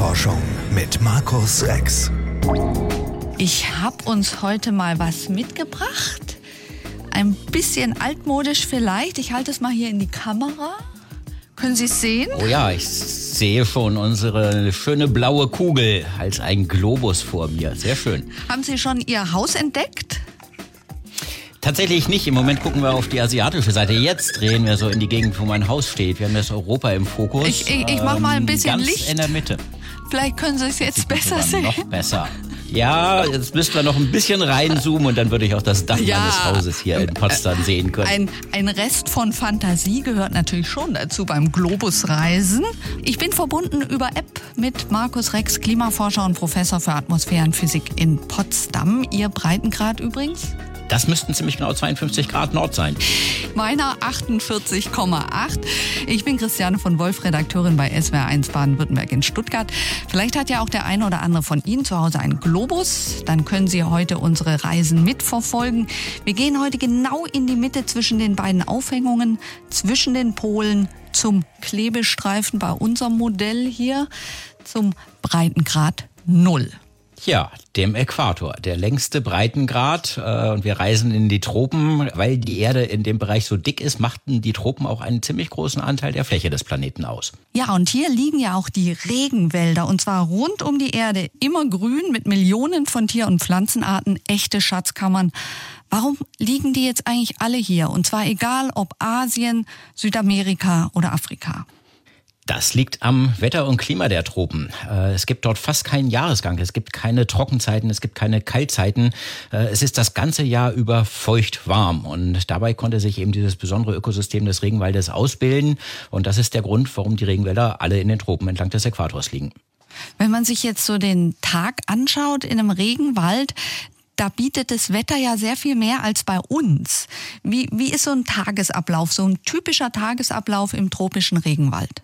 Klimaforschung mit Markus Rex. Ich habe uns heute mal was mitgebracht. Ein bisschen altmodisch vielleicht. Ich halte es mal hier in die Kamera. Können Sie es sehen? Oh ja, ich sehe schon unsere schöne blaue Kugel als ein Globus vor mir. Sehr schön. Haben Sie schon Ihr Haus entdeckt? Tatsächlich nicht. Im Moment gucken wir auf die asiatische Seite. Jetzt drehen wir so in die Gegend, wo mein Haus steht. Wir haben das Europa im Fokus. Ich, ich, ich mache mal ein bisschen ganz Licht. in der Mitte. Vielleicht können Sie es jetzt besser sehen. Noch besser. Ja, jetzt müssten wir noch ein bisschen reinzoomen und dann würde ich auch das Dach Ja. meines Hauses hier in Potsdam sehen können. Ein, ein Rest von Fantasie gehört natürlich schon dazu beim Globusreisen. Ich bin verbunden über App mit Markus Rex, Klimaforscher und Professor für Atmosphärenphysik in Potsdam. Ihr Breitengrad übrigens? Das müssten ziemlich genau 52 Grad Nord sein. Meiner 48,8. Ich bin Christiane von Wolf, Redakteurin bei SWR1 Baden-Württemberg in Stuttgart. Vielleicht hat ja auch der eine oder andere von Ihnen zu Hause einen Globus. Dann können Sie heute unsere Reisen mitverfolgen. Wir gehen heute genau in die Mitte zwischen den beiden Aufhängungen, zwischen den Polen zum Klebestreifen bei unserem Modell hier zum Breitengrad Null. Ja, dem Äquator, der längste Breitengrad. Äh, und wir reisen in die Tropen. Weil die Erde in dem Bereich so dick ist, machten die Tropen auch einen ziemlich großen Anteil der Fläche des Planeten aus. Ja, und hier liegen ja auch die Regenwälder und zwar rund um die Erde, immer grün mit Millionen von Tier- und Pflanzenarten, echte Schatzkammern. Warum liegen die jetzt eigentlich alle hier? Und zwar egal ob Asien, Südamerika oder Afrika. Das liegt am Wetter und Klima der Tropen. Äh, Es gibt dort fast keinen Jahresgang. Es gibt keine Trockenzeiten, es gibt keine Kaltzeiten. Äh, Es ist das ganze Jahr über feucht warm. Und dabei konnte sich eben dieses besondere Ökosystem des Regenwaldes ausbilden. Und das ist der Grund, warum die Regenwälder alle in den Tropen entlang des Äquators liegen. Wenn man sich jetzt so den Tag anschaut in einem Regenwald, da bietet das Wetter ja sehr viel mehr als bei uns. Wie, wie ist so ein Tagesablauf, so ein typischer Tagesablauf im tropischen Regenwald?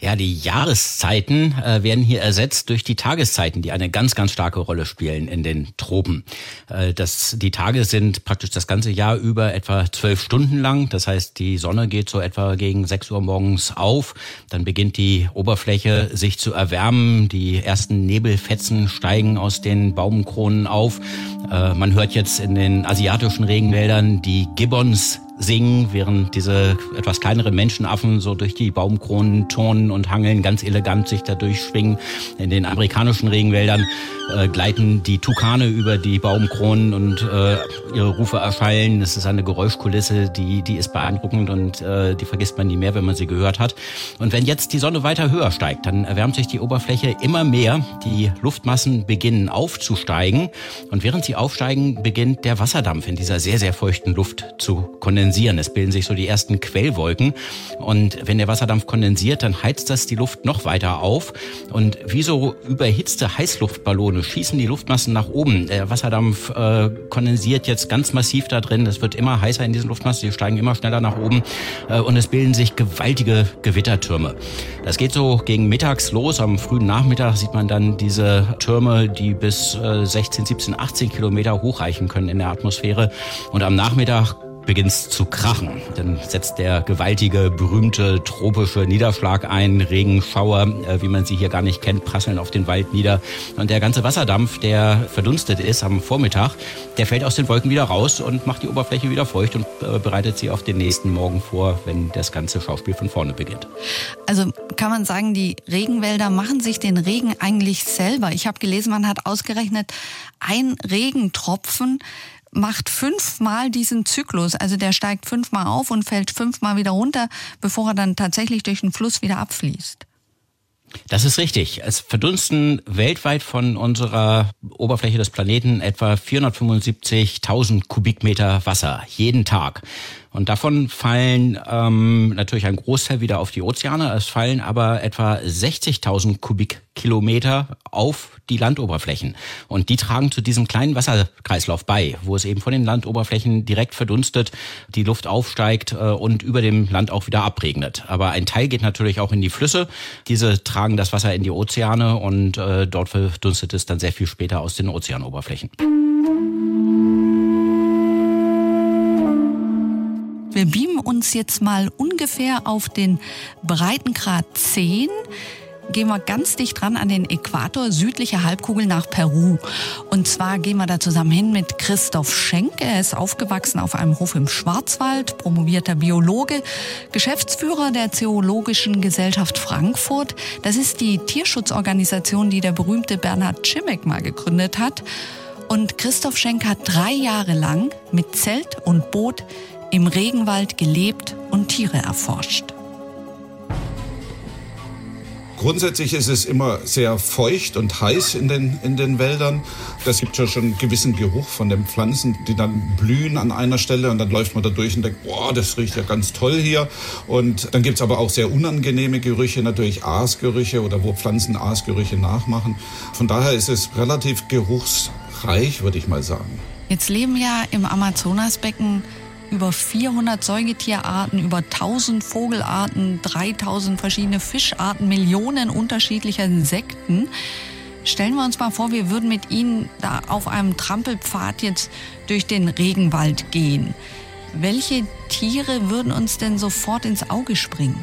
Ja, die Jahreszeiten äh, werden hier ersetzt durch die Tageszeiten, die eine ganz, ganz starke Rolle spielen in den Tropen. Äh, das, die Tage sind praktisch das ganze Jahr über etwa zwölf Stunden lang. Das heißt, die Sonne geht so etwa gegen sechs Uhr morgens auf. Dann beginnt die Oberfläche sich zu erwärmen. Die ersten Nebelfetzen steigen aus den Baumkronen auf. Äh, man hört jetzt in den asiatischen Regenwäldern die Gibbons singen, während diese etwas kleineren Menschenaffen so durch die Baumkronen turnen und hangeln, ganz elegant sich da durchschwingen. In den amerikanischen Regenwäldern äh, gleiten die Tukane über die Baumkronen und äh, ihre Rufe erschallen. Es ist eine Geräuschkulisse, die, die ist beeindruckend und äh, die vergisst man nie mehr, wenn man sie gehört hat. Und wenn jetzt die Sonne weiter höher steigt, dann erwärmt sich die Oberfläche immer mehr. Die Luftmassen beginnen aufzusteigen und während sie aufsteigen, beginnt der Wasserdampf in dieser sehr, sehr feuchten Luft zu kondensieren. Es bilden sich so die ersten Quellwolken und wenn der Wasserdampf kondensiert, dann heizt das die Luft noch weiter auf und wie so überhitzte Heißluftballone schießen die Luftmassen nach oben. Der Wasserdampf äh, kondensiert jetzt ganz massiv da drin. Es wird immer heißer in diesen Luftmassen, die steigen immer schneller nach oben äh, und es bilden sich gewaltige Gewittertürme. Das geht so gegen mittags los. Am frühen Nachmittag sieht man dann diese Türme, die bis äh, 16, 17, 18 Kilometer hochreichen können in der Atmosphäre. Und am Nachmittag beginnt's zu krachen. Dann setzt der gewaltige, berühmte tropische Niederschlag ein. Regenschauer, äh, wie man sie hier gar nicht kennt, prasseln auf den Wald nieder. Und der ganze Wasserdampf, der verdunstet ist am Vormittag, der fällt aus den Wolken wieder raus und macht die Oberfläche wieder feucht und äh, bereitet sie auf den nächsten Morgen vor, wenn das ganze Schauspiel von vorne beginnt. Also kann man sagen, die Regenwälder machen sich den Regen eigentlich selber. Ich habe gelesen, man hat ausgerechnet, ein Regentropfen macht fünfmal diesen Zyklus. Also der steigt fünfmal auf und fällt fünfmal wieder runter, bevor er dann tatsächlich durch den Fluss wieder abfließt. Das ist richtig. Es verdunsten weltweit von unserer Oberfläche des Planeten etwa 475.000 Kubikmeter Wasser jeden Tag. Und davon fallen ähm, natürlich ein Großteil wieder auf die Ozeane. Es fallen aber etwa 60.000 Kubikkilometer auf die Landoberflächen. Und die tragen zu diesem kleinen Wasserkreislauf bei, wo es eben von den Landoberflächen direkt verdunstet, die Luft aufsteigt äh, und über dem Land auch wieder abregnet. Aber ein Teil geht natürlich auch in die Flüsse. Diese tragen das Wasser in die Ozeane und äh, dort verdunstet es dann sehr viel später aus den Ozeanoberflächen. Wir beamen uns jetzt mal ungefähr auf den Breitengrad 10. gehen wir ganz dicht dran an den Äquator, südliche Halbkugel nach Peru. Und zwar gehen wir da zusammen hin mit Christoph Schenk. Er ist aufgewachsen auf einem Hof im Schwarzwald, promovierter Biologe, Geschäftsführer der Zoologischen Gesellschaft Frankfurt. Das ist die Tierschutzorganisation, die der berühmte Bernhard Schimek mal gegründet hat. Und Christoph Schenk hat drei Jahre lang mit Zelt und Boot im Regenwald gelebt und Tiere erforscht. Grundsätzlich ist es immer sehr feucht und heiß in den, in den Wäldern. Das gibt ja schon einen gewissen Geruch von den Pflanzen, die dann blühen an einer Stelle und dann läuft man da durch und denkt, boah, das riecht ja ganz toll hier. Und dann gibt es aber auch sehr unangenehme Gerüche, natürlich Aasgerüche oder wo Pflanzen Aasgerüche nachmachen. Von daher ist es relativ geruchsreich, würde ich mal sagen. Jetzt leben ja im Amazonasbecken über 400 Säugetierarten, über 1000 Vogelarten, 3000 verschiedene Fischarten, Millionen unterschiedlicher Insekten. Stellen wir uns mal vor, wir würden mit Ihnen da auf einem Trampelpfad jetzt durch den Regenwald gehen. Welche Tiere würden uns denn sofort ins Auge springen?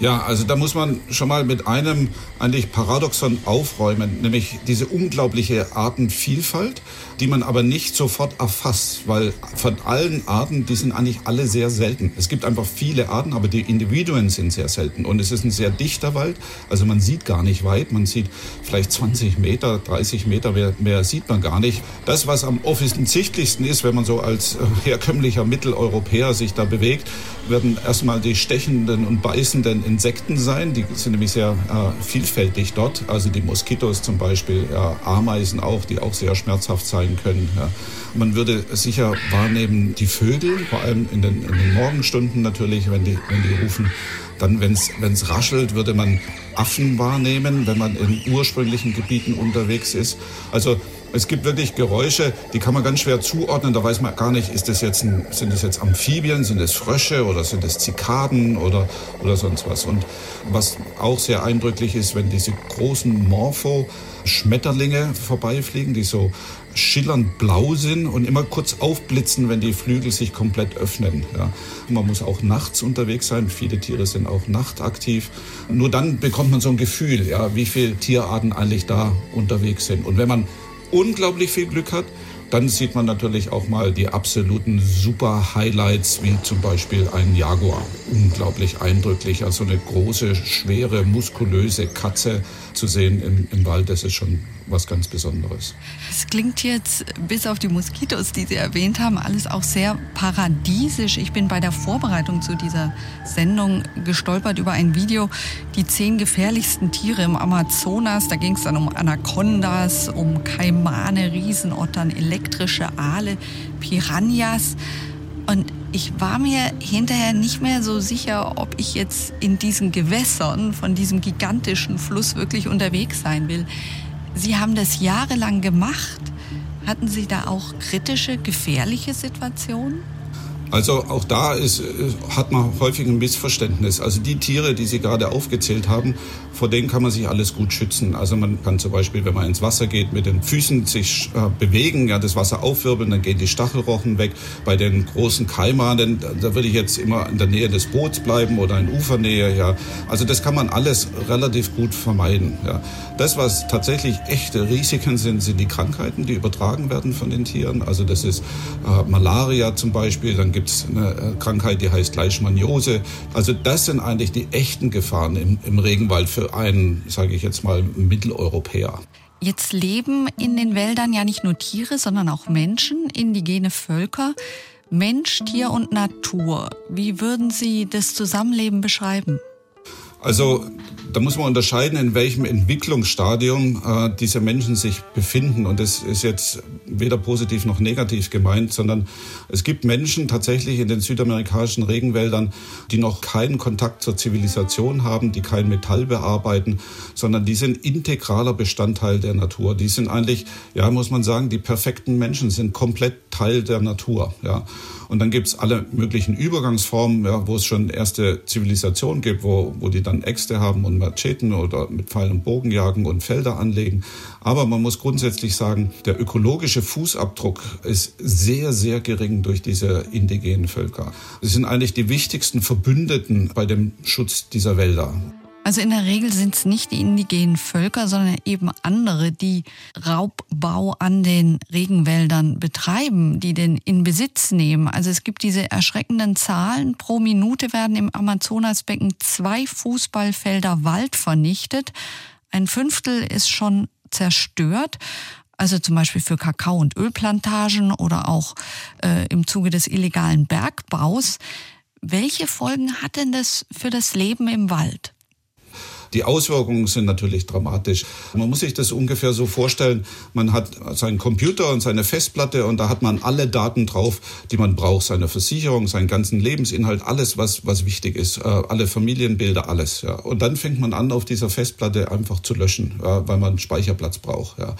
Ja, also da muss man schon mal mit einem eigentlich Paradoxon aufräumen, nämlich diese unglaubliche Artenvielfalt, die man aber nicht sofort erfasst, weil von allen Arten, die sind eigentlich alle sehr selten. Es gibt einfach viele Arten, aber die Individuen sind sehr selten und es ist ein sehr dichter Wald, also man sieht gar nicht weit, man sieht vielleicht 20 Meter, 30 Meter, mehr, mehr sieht man gar nicht. Das, was am offensichtlichsten ist, wenn man so als herkömmlicher Mitteleuropäer sich da bewegt, werden erstmal die stechenden und beißenden Insekten sein. Die sind nämlich sehr äh, vielfältig dort. Also die Moskitos zum Beispiel, ja, Ameisen auch, die auch sehr schmerzhaft sein können. Ja. Man würde sicher wahrnehmen die Vögel, vor allem in den, in den Morgenstunden natürlich, wenn die, wenn die rufen. Dann, wenn es raschelt, würde man Affen wahrnehmen, wenn man in ursprünglichen Gebieten unterwegs ist. Also es gibt wirklich Geräusche, die kann man ganz schwer zuordnen. Da weiß man gar nicht, ist das jetzt ein, sind das jetzt Amphibien, sind es Frösche oder sind es Zikaden oder, oder sonst was. Und was auch sehr eindrücklich ist, wenn diese großen Morpho-Schmetterlinge vorbeifliegen, die so schillernd blau sind und immer kurz aufblitzen, wenn die Flügel sich komplett öffnen. Ja. Man muss auch nachts unterwegs sein. Viele Tiere sind auch nachtaktiv. Nur dann bekommt man so ein Gefühl, ja, wie viele Tierarten eigentlich da unterwegs sind. Und wenn man unglaublich viel Glück hat, dann sieht man natürlich auch mal die absoluten Super-Highlights, wie zum Beispiel ein Jaguar. Unglaublich eindrücklich. Also eine große, schwere, muskulöse Katze zu sehen im, im Wald, das ist schon was ganz Besonderes. Es klingt jetzt, bis auf die Moskitos, die Sie erwähnt haben, alles auch sehr paradiesisch. Ich bin bei der Vorbereitung zu dieser Sendung gestolpert über ein Video, die zehn gefährlichsten Tiere im Amazonas. Da ging es dann um Anacondas, um Kaimane, Riesenottern, elektrische Aale, Piranhas. Und ich war mir hinterher nicht mehr so sicher, ob ich jetzt in diesen Gewässern von diesem gigantischen Fluss wirklich unterwegs sein will. Sie haben das jahrelang gemacht. Hatten Sie da auch kritische, gefährliche Situationen? Also auch da ist, hat man häufig ein Missverständnis. Also die Tiere, die Sie gerade aufgezählt haben, vor denen kann man sich alles gut schützen. Also man kann zum Beispiel, wenn man ins Wasser geht, mit den Füßen sich äh, bewegen, ja, das Wasser aufwirbeln, dann gehen die Stachelrochen weg. Bei den großen Kaimanen, da würde ich jetzt immer in der Nähe des Boots bleiben oder in Ufernähe, ja. Also das kann man alles relativ gut vermeiden, ja. Das, was tatsächlich echte Risiken sind, sind die Krankheiten, die übertragen werden von den Tieren. Also das ist äh, Malaria zum Beispiel, dann gibt es eine äh, Krankheit, die heißt Leishmaniose. Also das sind eigentlich die echten Gefahren im, im Regenwald für einen, sage ich jetzt mal, Mitteleuropäer. Jetzt leben in den Wäldern ja nicht nur Tiere, sondern auch Menschen, indigene Völker. Mensch, Tier und Natur. Wie würden Sie das Zusammenleben beschreiben? Also da muss man unterscheiden, in welchem Entwicklungsstadium äh, diese Menschen sich befinden. Und das ist jetzt weder positiv noch negativ gemeint, sondern es gibt Menschen tatsächlich in den südamerikanischen Regenwäldern, die noch keinen Kontakt zur Zivilisation haben, die kein Metall bearbeiten, sondern die sind integraler Bestandteil der Natur. Die sind eigentlich, ja, muss man sagen, die perfekten Menschen sind komplett Teil der Natur. Ja. Und dann gibt's alle möglichen Übergangsformen, ja, wo es schon erste Zivilisationen gibt, wo, wo die dann Äxte haben und Macheten oder mit Pfeil und Bogen jagen und Felder anlegen. Aber man muss grundsätzlich sagen, der ökologische Fußabdruck ist sehr, sehr gering durch diese indigenen Völker. Sie sind eigentlich die wichtigsten Verbündeten bei dem Schutz dieser Wälder. Also in der Regel sind es nicht die indigenen Völker, sondern eben andere, die Raubbau an den Regenwäldern betreiben, die den in Besitz nehmen. Also es gibt diese erschreckenden Zahlen. Pro Minute werden im Amazonasbecken zwei Fußballfelder Wald vernichtet. Ein Fünftel ist schon zerstört. Also zum Beispiel für Kakao- und Ölplantagen oder auch äh, im Zuge des illegalen Bergbaus. Welche Folgen hat denn das für das Leben im Wald? Die Auswirkungen sind natürlich dramatisch. Man muss sich das ungefähr so vorstellen, man hat seinen Computer und seine Festplatte und da hat man alle Daten drauf, die man braucht, seine Versicherung, seinen ganzen Lebensinhalt, alles, was, was wichtig ist, äh, alle Familienbilder, alles. Ja. Und dann fängt man an, auf dieser Festplatte einfach zu löschen, weil man Speicherplatz braucht. Ja.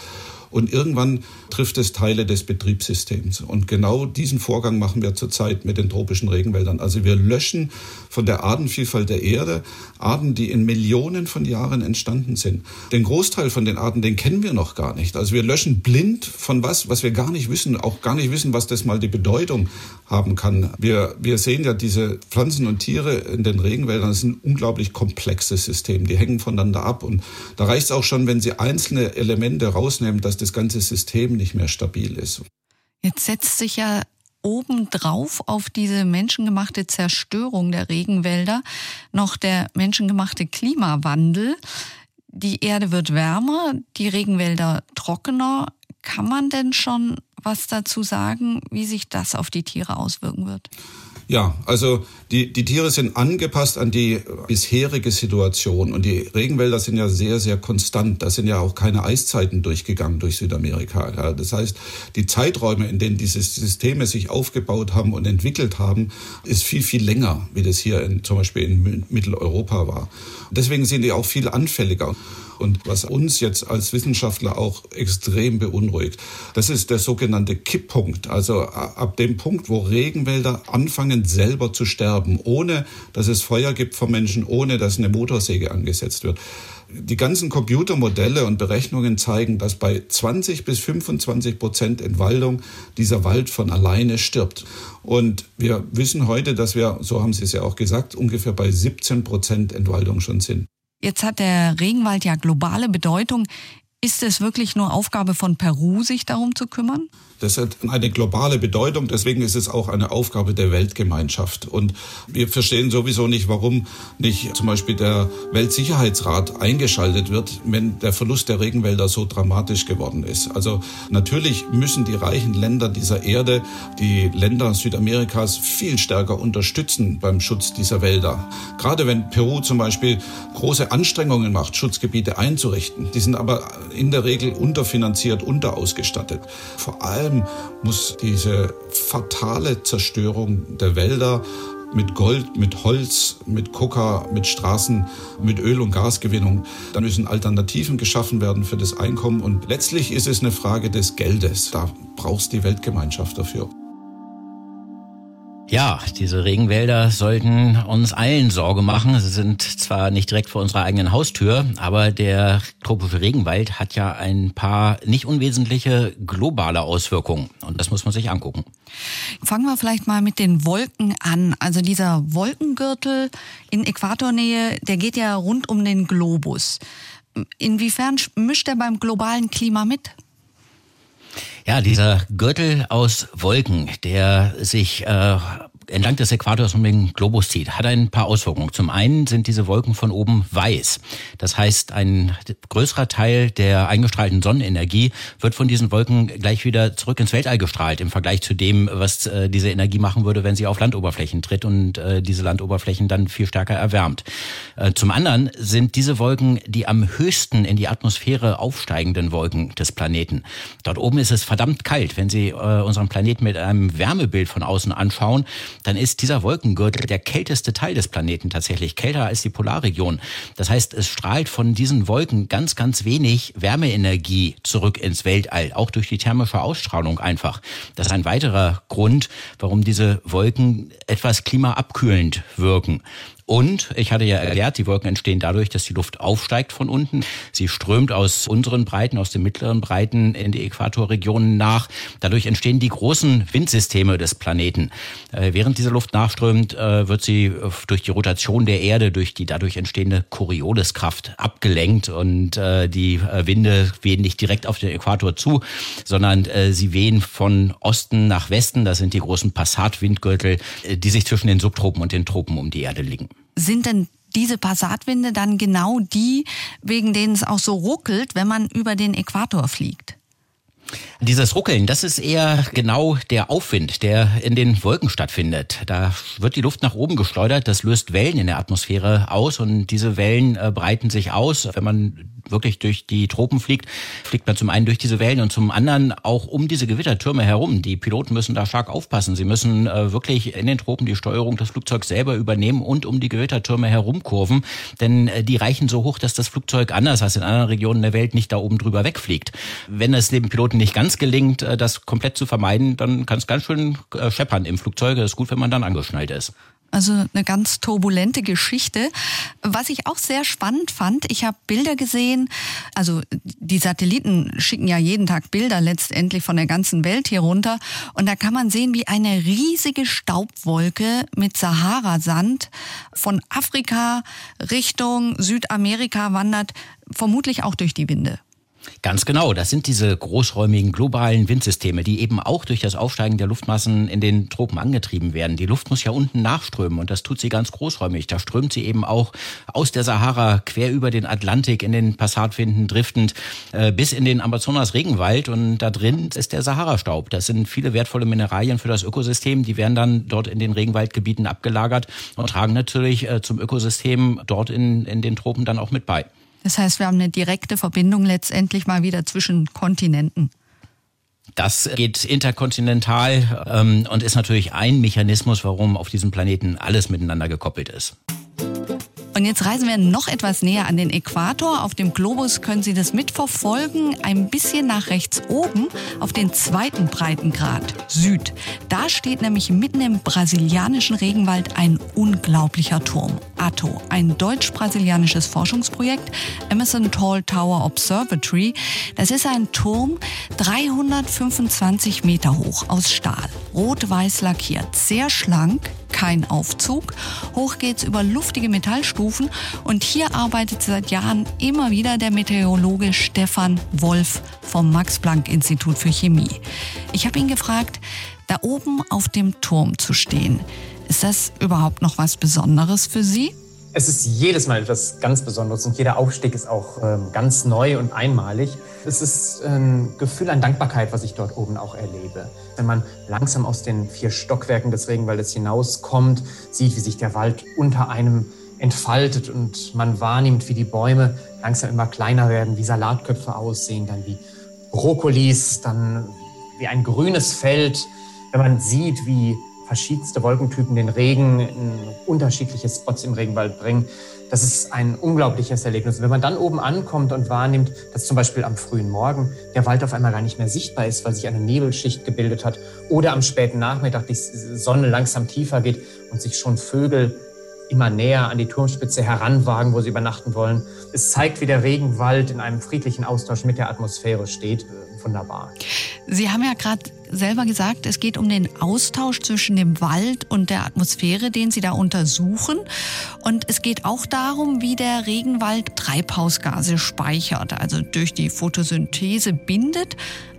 Und irgendwann trifft es Teile des Betriebssystems. Und genau diesen Vorgang machen wir zurzeit mit den tropischen Regenwäldern. Also wir löschen von der Artenvielfalt der Erde Arten, die in Millionen von Jahren entstanden sind. Den Großteil von den Arten, den kennen wir noch gar nicht. Also wir löschen blind von was, was wir gar nicht wissen, auch gar nicht wissen, was das mal die Bedeutung haben kann. Wir, wir sehen ja diese Pflanzen und Tiere in den Regenwäldern, das ist ein unglaublich komplexes System. Die hängen voneinander ab. Und da reicht es auch schon, wenn Sie einzelne Elemente rausnehmen, dass das ganze System nicht mehr stabil ist. Jetzt setzt sich ja obendrauf auf diese menschengemachte Zerstörung der Regenwälder noch der menschengemachte Klimawandel. Die Erde wird wärmer, die Regenwälder trockener. Kann man denn schon was dazu sagen, wie sich das auf die Tiere auswirken wird? Ja, also die, die Tiere sind angepasst an die bisherige Situation und die Regenwälder sind ja sehr, sehr konstant. Da sind ja auch keine Eiszeiten durchgegangen durch Südamerika. Ja, das heißt, die Zeiträume, in denen diese Systeme sich aufgebaut haben und entwickelt haben, ist viel, viel länger, wie das hier in, zum Beispiel in Mitteleuropa war. Deswegen sind die auch viel anfälliger. Und was uns jetzt als Wissenschaftler auch extrem beunruhigt, das ist der sogenannte Kipppunkt. Also ab dem Punkt, wo Regenwälder anfangen selber zu sterben, ohne dass es Feuer gibt vom Menschen, ohne dass eine Motorsäge angesetzt wird. Die ganzen Computermodelle und Berechnungen zeigen, dass bei 20 bis 25 Prozent Entwaldung dieser Wald von alleine stirbt. Und wir wissen heute, dass wir, so haben Sie es ja auch gesagt, ungefähr bei 17 Prozent Entwaldung schon sind. Jetzt hat der Regenwald ja globale Bedeutung. Ist es wirklich nur Aufgabe von Peru, sich darum zu kümmern? Das hat eine globale Bedeutung, deswegen ist es auch eine Aufgabe der Weltgemeinschaft. Und wir verstehen sowieso nicht, warum nicht zum Beispiel der Weltsicherheitsrat eingeschaltet wird, wenn der Verlust der Regenwälder so dramatisch geworden ist. Also natürlich müssen die reichen Länder dieser Erde die Länder Südamerikas viel stärker unterstützen beim Schutz dieser Wälder. Gerade wenn Peru zum Beispiel große Anstrengungen macht, Schutzgebiete einzurichten, die sind aber in der Regel unterfinanziert, unterausgestattet. Vor allem muss diese fatale Zerstörung der Wälder mit Gold, mit Holz, mit Coca, mit Straßen, mit Öl- und Gasgewinnung. Da müssen Alternativen geschaffen werden für das Einkommen. Und letztlich ist es eine Frage des Geldes. Da brauchst die Weltgemeinschaft dafür. Ja, diese Regenwälder sollten uns allen Sorge machen. Sie sind zwar nicht direkt vor unserer eigenen Haustür, aber der tropische Regenwald hat ja ein paar nicht unwesentliche globale Auswirkungen. Und das muss man sich angucken. Fangen wir vielleicht mal mit den Wolken an. Also dieser Wolkengürtel in Äquatornähe, der geht ja rund um den Globus. Inwiefern mischt er beim globalen Klima mit? Ja, dieser Gürtel aus Wolken, der sich äh, entlang des Äquators um den Globus zieht, hat ein paar Auswirkungen. Zum einen sind diese Wolken von oben weiß. Das heißt, ein größerer Teil der eingestrahlten Sonnenenergie wird von diesen Wolken gleich wieder zurück ins Weltall gestrahlt im Vergleich zu dem, was äh, diese Energie machen würde, wenn sie auf Landoberflächen tritt und äh, diese Landoberflächen dann viel stärker erwärmt. Äh, zum anderen sind diese Wolken die am höchsten in die Atmosphäre aufsteigenden Wolken des Planeten. Dort oben ist es verdammt kalt. Wenn Sie äh, unseren Planeten mit einem Wärmebild von außen anschauen, dann ist dieser Wolkengürtel der kälteste Teil des Planeten tatsächlich, kälter als die Polarregion. Das heißt, es strahlt von diesen Wolken ganz, ganz wenig Wärmeenergie zurück ins Weltall, auch durch die thermische Ausstrahlung einfach. Das ist ein weiterer Grund, warum diese Wolken etwas klimaabkühlend wirken. Und ich hatte ja erklärt, die Wolken entstehen dadurch, dass die Luft aufsteigt von unten. Sie strömt aus unseren Breiten, aus den mittleren Breiten in die Äquatorregionen nach. Dadurch entstehen die großen Windsysteme des Planeten. Äh, während diese Luft nachströmt, äh, wird sie äh, durch die Rotation der Erde, durch die dadurch entstehende Corioliskraft abgelenkt und die Winde wehen nicht direkt auf den Äquator zu, sondern sie wehen von Osten nach Westen. Das sind die großen Passatwindgürtel, die sich zwischen den Subtropen und den Tropen um die Erde liegen. Sind denn diese Passatwinde dann genau die, wegen denen es auch so ruckelt, wenn man über den Äquator fliegt? Dieses Ruckeln, das ist eher genau der Aufwind, der in den Wolken stattfindet. Da wird die Luft nach oben geschleudert, das löst Wellen in der Atmosphäre aus und diese Wellen äh, breiten sich aus. Wenn man wirklich durch die Tropen fliegt, fliegt man zum einen durch diese Wellen und zum anderen auch um diese Gewittertürme herum. Die Piloten müssen da stark aufpassen. Sie müssen äh, wirklich in den Tropen die Steuerung des Flugzeugs selber übernehmen und um die Gewittertürme herumkurven, denn äh, die reichen so hoch, dass das Flugzeug anders als in anderen Regionen der Welt nicht da oben drüber wegfliegt. Wenn es dem Piloten nicht ganz gelingt, äh, das komplett zu vermeiden, dann kann es ganz schön äh, scheppern im Flugzeug. Es ist gut, wenn man dann angeschnallt ist. Also eine ganz turbulente Geschichte. Was ich auch sehr spannend fand, ich habe Bilder gesehen, also die Satelliten schicken ja jeden Tag Bilder letztendlich von der ganzen Welt hier runter und da kann man sehen, wie eine riesige Staubwolke mit Sahara-Sand von Afrika Richtung Südamerika wandert, vermutlich auch durch die Winde. Ganz genau, das sind diese großräumigen globalen Windsysteme, die eben auch durch das Aufsteigen der Luftmassen in den Tropen angetrieben werden. Die Luft muss ja unten nachströmen und das tut sie ganz großräumig. Da strömt sie eben auch aus der Sahara quer über den Atlantik in den Passatwinden driftend äh, bis in den Amazonas Regenwald und da drin ist der Sahara-Staub. Das sind viele wertvolle Mineralien für das Ökosystem, die werden dann dort in den Regenwaldgebieten abgelagert und tragen natürlich äh, zum Ökosystem dort in, in den Tropen dann auch mit bei. Das heißt, wir haben eine direkte Verbindung letztendlich mal wieder zwischen Kontinenten. Das geht interkontinental ähm, und ist natürlich ein Mechanismus, warum auf diesem Planeten alles miteinander gekoppelt ist. Und jetzt reisen wir noch etwas näher an den Äquator. Auf dem Globus können Sie das mitverfolgen. Ein bisschen nach rechts oben auf den zweiten Breitengrad Süd. Da steht nämlich mitten im brasilianischen Regenwald ein unglaublicher Turm. ATO, ein deutsch-brasilianisches Forschungsprojekt, Emerson Tall Tower Observatory. Das ist ein Turm 325 Meter hoch aus Stahl, rot-weiß lackiert, sehr schlank, kein Aufzug. Hoch geht's über luftige Metallstufen und hier arbeitet seit Jahren immer wieder der Meteorologe Stefan Wolf vom Max-Planck-Institut für Chemie. Ich habe ihn gefragt, da oben auf dem Turm zu stehen, ist das überhaupt noch was Besonderes für Sie? Es ist jedes Mal etwas ganz Besonderes und jeder Aufstieg ist auch ähm, ganz neu und einmalig. Es ist ein Gefühl an Dankbarkeit, was ich dort oben auch erlebe. Wenn man langsam aus den vier Stockwerken des Regenwaldes hinauskommt, sieht, wie sich der Wald unter einem entfaltet und man wahrnimmt, wie die Bäume langsam immer kleiner werden, wie Salatköpfe aussehen, dann wie Brokkolis, dann wie ein grünes Feld. Wenn man sieht, wie verschiedenste Wolkentypen den Regen in unterschiedliche Spots im Regenwald bringen. Das ist ein unglaubliches Erlebnis. wenn man dann oben ankommt und wahrnimmt, dass zum Beispiel am frühen Morgen der Wald auf einmal gar nicht mehr sichtbar ist, weil sich eine Nebelschicht gebildet hat, oder am späten Nachmittag die Sonne langsam tiefer geht und sich schon Vögel immer näher an die Turmspitze heranwagen, wo sie übernachten wollen. Es zeigt, wie der Regenwald in einem friedlichen Austausch mit der Atmosphäre steht wunderbar. Sie haben ja gerade selber gesagt, es geht um den Austausch zwischen dem Wald und der Atmosphäre, den Sie da untersuchen. Und es geht auch darum, wie der Regenwald Treibhausgase speichert, also durch die Photosynthese bindet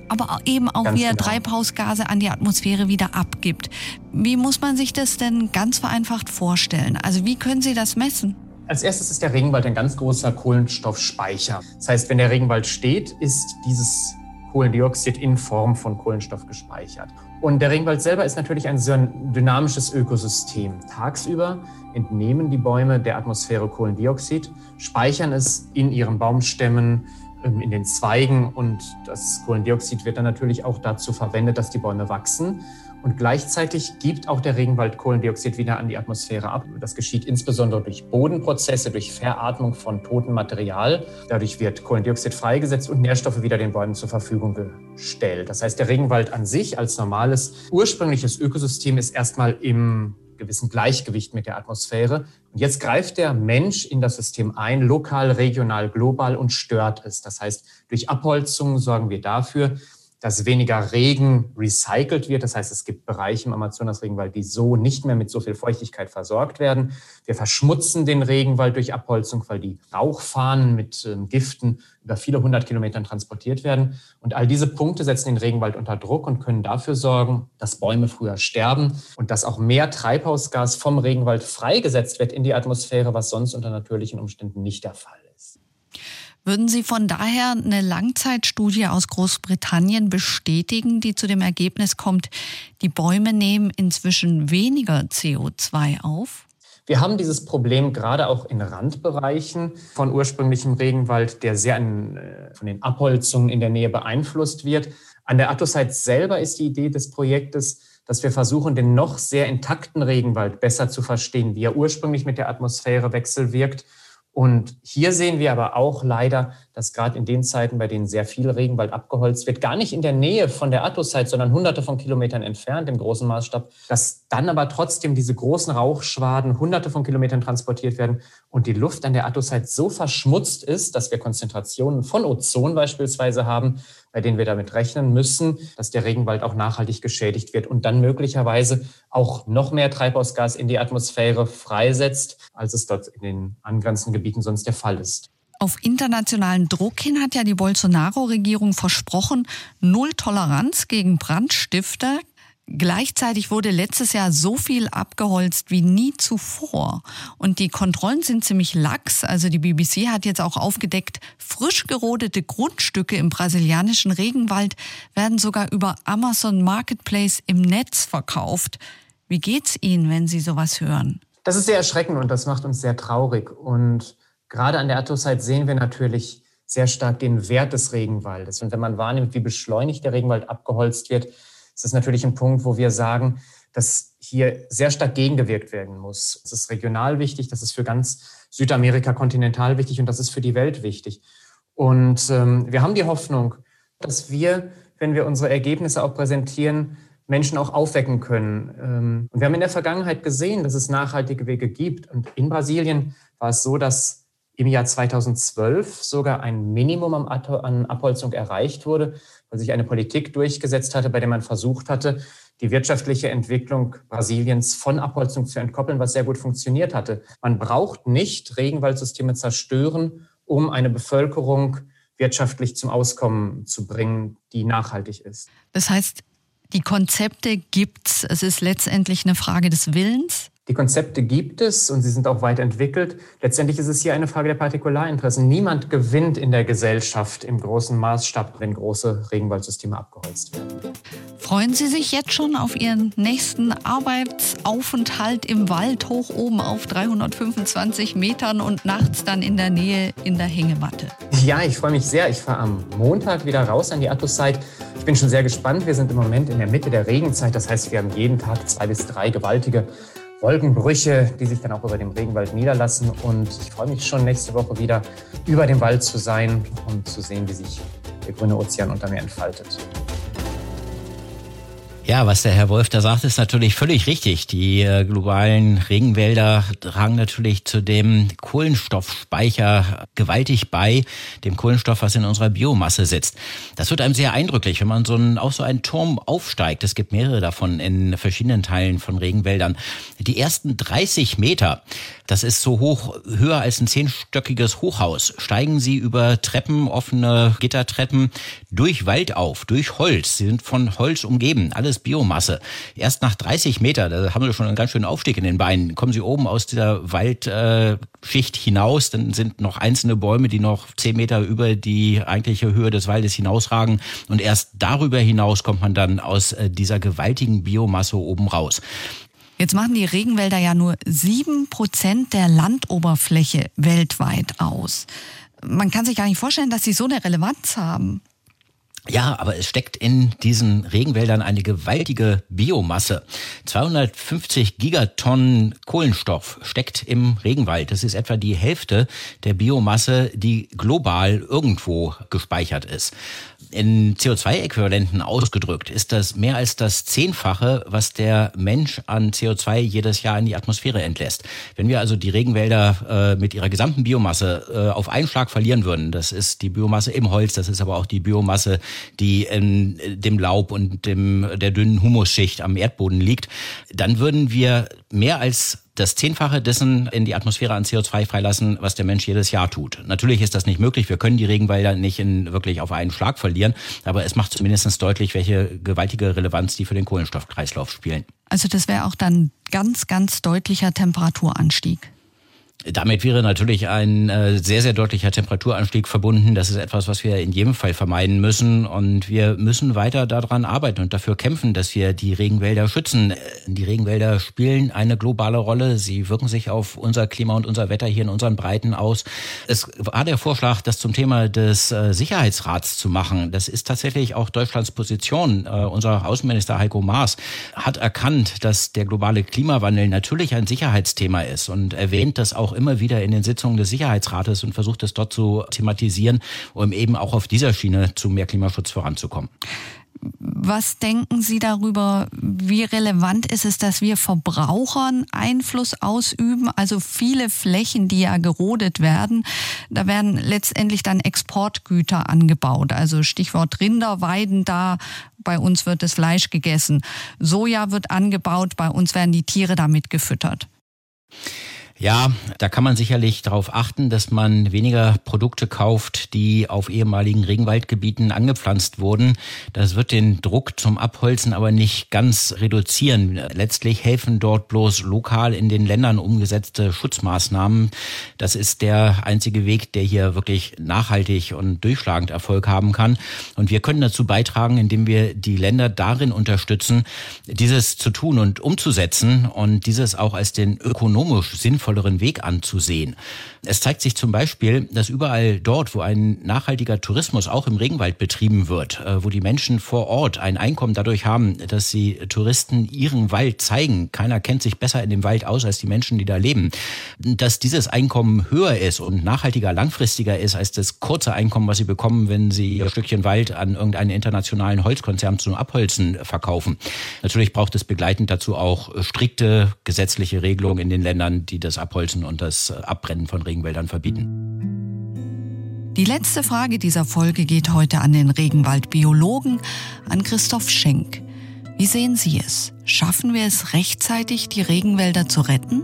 aber eben auch ganz wieder genau. Treibhausgase an die Atmosphäre wieder abgibt. Wie muss man sich das denn ganz vereinfacht vorstellen? Also wie können Sie das messen? Als erstes ist der Regenwald ein ganz großer Kohlenstoffspeicher. Das heißt, wenn der Regenwald steht, ist dieses Kohlendioxid in Form von Kohlenstoff gespeichert. Und der Regenwald selber ist natürlich ein sehr dynamisches Ökosystem. Tagsüber entnehmen die Bäume der Atmosphäre Kohlendioxid, speichern es in ihren Baumstämmen, in den Zweigen und das Kohlendioxid wird dann natürlich auch dazu verwendet, dass die Bäume wachsen. Und gleichzeitig gibt auch der Regenwald Kohlendioxid wieder an die Atmosphäre ab. Das geschieht insbesondere durch Bodenprozesse, durch Veratmung von totem Material. Dadurch wird Kohlendioxid freigesetzt und Nährstoffe wieder den Bäumen zur Verfügung gestellt. Das heißt, der Regenwald an sich als normales ursprüngliches Ökosystem ist erstmal im gewissen Gleichgewicht mit der Atmosphäre. Und jetzt greift der Mensch in das System ein, lokal, regional, global und stört es. Das heißt, durch Abholzung sorgen wir dafür, dass weniger Regen recycelt wird. Das heißt, es gibt Bereiche im Amazonas-Regenwald, die so nicht mehr mit so viel Feuchtigkeit versorgt werden. Wir verschmutzen den Regenwald durch Abholzung, weil die Rauchfahnen mit ähm, Giften über viele hundert Kilometern transportiert werden. Und all diese Punkte setzen den Regenwald unter Druck und können dafür sorgen, dass Bäume früher sterben und dass auch mehr Treibhausgas vom Regenwald freigesetzt wird in die Atmosphäre, was sonst unter natürlichen Umständen nicht der Fall ist. Würden Sie von daher eine Langzeitstudie aus Großbritannien bestätigen, die zu dem Ergebnis kommt, die Bäume nehmen inzwischen weniger CO2 auf? Wir haben dieses Problem gerade auch in Randbereichen von ursprünglichem Regenwald, der sehr an, äh, von den Abholzungen in der Nähe beeinflusst wird. An der Attosite selber ist die Idee des Projektes, dass wir versuchen, den noch sehr intakten Regenwald besser zu verstehen, wie er ursprünglich mit der Atmosphäre wechselwirkt und hier sehen wir aber auch leider, dass gerade in den Zeiten, bei denen sehr viel Regenwald abgeholzt wird, gar nicht in der Nähe von der Attosite, sondern hunderte von Kilometern entfernt im großen Maßstab, dass dann aber trotzdem diese großen Rauchschwaden hunderte von Kilometern transportiert werden und die Luft an der Attosite so verschmutzt ist, dass wir Konzentrationen von Ozon beispielsweise haben, bei denen wir damit rechnen müssen, dass der Regenwald auch nachhaltig geschädigt wird und dann möglicherweise auch noch mehr Treibhausgas in die Atmosphäre freisetzt, als es dort in den angrenzenden Gebieten sonst der Fall ist. Auf internationalen Druck hin hat ja die Bolsonaro-Regierung versprochen, Null Toleranz gegen Brandstifter. Gleichzeitig wurde letztes Jahr so viel abgeholzt wie nie zuvor. Und die Kontrollen sind ziemlich lax. Also die BBC hat jetzt auch aufgedeckt, frisch gerodete Grundstücke im brasilianischen Regenwald werden sogar über Amazon Marketplace im Netz verkauft. Wie geht's Ihnen, wenn Sie sowas hören? Das ist sehr erschreckend und das macht uns sehr traurig. Und Gerade an der Attosite sehen wir natürlich sehr stark den Wert des Regenwaldes. Und wenn man wahrnimmt, wie beschleunigt der Regenwald abgeholzt wird, ist das natürlich ein Punkt, wo wir sagen, dass hier sehr stark gegengewirkt werden muss. Das ist regional wichtig, das ist für ganz Südamerika kontinental wichtig und das ist für die Welt wichtig. Und ähm, wir haben die Hoffnung, dass wir, wenn wir unsere Ergebnisse auch präsentieren, Menschen auch aufwecken können. Ähm, und wir haben in der Vergangenheit gesehen, dass es nachhaltige Wege gibt. Und in Brasilien war es so, dass im Jahr 2012 sogar ein Minimum an Abholzung erreicht wurde, weil sich eine Politik durchgesetzt hatte, bei der man versucht hatte, die wirtschaftliche Entwicklung Brasiliens von Abholzung zu entkoppeln, was sehr gut funktioniert hatte. Man braucht nicht Regenwaldsysteme zerstören, um eine Bevölkerung wirtschaftlich zum Auskommen zu bringen, die nachhaltig ist. Das heißt, die Konzepte gibt's. Es ist letztendlich eine Frage des Willens. Die Konzepte gibt es und sie sind auch weit entwickelt. Letztendlich ist es hier eine Frage der Partikularinteressen. Niemand gewinnt in der Gesellschaft im großen Maßstab, wenn große Regenwaldsysteme abgeholzt werden. Freuen Sie sich jetzt schon auf Ihren nächsten Arbeitsaufenthalt im Wald hoch oben auf 325 Metern und nachts dann in der Nähe in der Hängematte? Ja, ich freue mich sehr. Ich fahre am Montag wieder raus an die Atlas-Site. Ich bin schon sehr gespannt. Wir sind im Moment in der Mitte der Regenzeit. Das heißt, wir haben jeden Tag zwei bis drei gewaltige Wolkenbrüche, die sich dann auch über dem Regenwald niederlassen. Und ich freue mich schon nächste Woche wieder über dem Wald zu sein und zu sehen, wie sich der grüne Ozean unter mir entfaltet. Ja, was der Herr Wolf da sagt, ist natürlich völlig richtig. Die äh, globalen Regenwälder tragen natürlich zu dem Kohlenstoffspeicher gewaltig bei, dem Kohlenstoff, was in unserer Biomasse sitzt. Das wird einem sehr eindrücklich, wenn man so einen, auf so einen Turm aufsteigt. Es gibt mehrere davon in verschiedenen Teilen von Regenwäldern. Die ersten 30 Meter, das ist so hoch, höher als ein zehnstöckiges Hochhaus. Steigen Sie über Treppen, offene Gittertreppen, durch Wald auf, durch Holz. Sie sind von Holz umgeben. Alles Biomasse. Erst nach 30 Meter, da haben Sie schon einen ganz schönen Aufstieg in den Beinen, kommen Sie oben aus dieser Waldschicht hinaus, dann sind noch einzelne Bäume, die noch 10 Meter über die eigentliche Höhe des Waldes hinausragen und erst darüber hinaus kommt man dann aus äh, dieser gewaltigen Biomasse oben raus. Jetzt machen die Regenwälder ja nur sieben Prozent der Landoberfläche weltweit aus. Man kann sich gar nicht vorstellen, dass sie so eine Relevanz haben. Ja, aber es steckt in diesen Regenwäldern eine gewaltige Biomasse. 250 Gigatonnen Kohlenstoff steckt im Regenwald. Das ist etwa die Hälfte der Biomasse, die global irgendwo gespeichert ist. In CO2-Äquivalenten ausgedrückt ist das mehr als das Zehnfache, was der Mensch an CO2 jedes Jahr in die Atmosphäre entlässt. Wenn wir also die Regenwälder äh, mit ihrer gesamten Biomasse äh, auf einen Schlag verlieren würden, das ist die Biomasse im Holz, das ist aber auch die Biomasse, die in dem Laub und dem, der dünnen Humusschicht am Erdboden liegt, dann würden wir mehr als das Zehnfache dessen in die Atmosphäre an CO2 freilassen, was der Mensch jedes Jahr tut. Natürlich ist das nicht möglich. Wir können die Regenwälder nicht in, wirklich auf einen Schlag verlieren, aber es macht zumindest deutlich, welche gewaltige Relevanz die für den Kohlenstoffkreislauf spielen. Also das wäre auch dann ganz, ganz deutlicher Temperaturanstieg. Damit wäre natürlich ein äh, sehr, sehr deutlicher Temperaturanstieg verbunden. Das ist etwas, was wir in jedem Fall vermeiden müssen. Und wir müssen weiter daran arbeiten und dafür kämpfen, dass wir die Regenwälder schützen. Äh, die Regenwälder spielen eine globale Rolle. Sie wirken sich auf unser Klima und unser Wetter hier in unseren Breiten aus. Es war der Vorschlag, das zum Thema des äh, Sicherheitsrats zu machen. Das ist tatsächlich auch Deutschlands Position. Unser Außenminister Heiko Maas hat erkannt, dass der globale Klimawandel natürlich ein Sicherheitsthema ist und erwähnt das auch auch immer wieder in den Sitzungen des Sicherheitsrates und versucht es dort zu thematisieren, um eben auch auf dieser Schiene zu mehr Klimaschutz voranzukommen. Was denken Sie darüber, wie relevant ist es, dass wir Verbrauchern Einfluss ausüben? Also viele Flächen, die ja gerodet werden, da werden letztendlich dann Exportgüter angebaut. Also Stichwort Rinderweiden da, bei uns wird das Fleisch gegessen. Soja wird angebaut, bei uns werden die Tiere damit gefüttert. Ja, da kann man sicherlich darauf achten, dass man weniger Produkte kauft, die auf ehemaligen Regenwaldgebieten angepflanzt wurden. Das wird den Druck zum Abholzen aber nicht ganz reduzieren. Letztlich helfen dort bloß lokal in den Ländern umgesetzte Schutzmaßnahmen. Das ist der einzige Weg, der hier wirklich nachhaltig und durchschlagend Erfolg haben kann. Und wir können dazu beitragen, indem wir die Länder darin unterstützen, dieses zu tun und umzusetzen und dieses auch als den ökonomisch sinnvollen sinnvolleren Weg anzusehen. Es zeigt sich zum Beispiel, dass überall dort, wo ein nachhaltiger Tourismus auch im Regenwald betrieben wird, äh, wo die Menschen vor Ort ein Einkommen dadurch haben, dass sie Touristen ihren Wald zeigen, keiner kennt sich besser in dem Wald aus als die Menschen, die da leben, dass dieses Einkommen höher ist und nachhaltiger, langfristiger ist als das kurze Einkommen, was sie bekommen, wenn sie ihr Stückchen Wald an irgendeinen internationalen Holzkonzern zum Abholzen verkaufen. Natürlich braucht es begleitend dazu auch strikte gesetzliche Regelungen in den Ländern, die das Abholzen und das Abbrennen von Regenwäldern verbieten. Die letzte Frage dieser Folge geht heute an den Regenwaldbiologen, an Christoph Schenk. Wie sehen Sie es? Schaffen wir es rechtzeitig, die Regenwälder zu retten?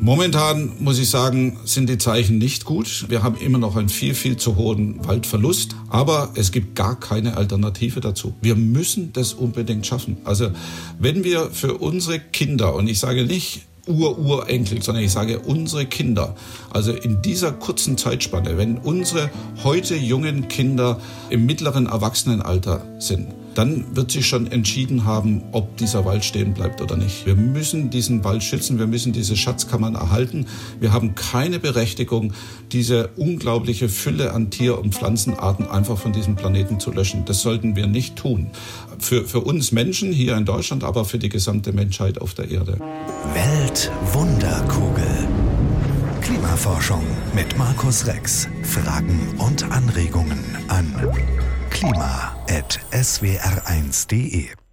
Momentan muss ich sagen, sind die Zeichen nicht gut. Wir haben immer noch einen viel, viel zu hohen Waldverlust, aber es gibt gar keine Alternative dazu. Wir müssen das unbedingt schaffen. Also wenn wir für unsere Kinder, und ich sage nicht Ur-Urenkel, sondern ich sage unsere Kinder. Also in dieser kurzen Zeitspanne, wenn unsere heute jungen Kinder im mittleren Erwachsenenalter sind, dann wird sich schon entschieden haben, ob dieser Wald stehen bleibt oder nicht. Wir müssen diesen Wald schützen, wir müssen diese Schatzkammern erhalten. Wir haben keine Berechtigung, diese unglaubliche Fülle an Tier- und Pflanzenarten einfach von diesem Planeten zu löschen. Das sollten wir nicht tun. Für, für uns Menschen hier in Deutschland, aber für die gesamte Menschheit auf der Erde. Weltwunderkugel. Klimaforschung mit Markus Rex. Fragen und Anregungen an klima.swr1.de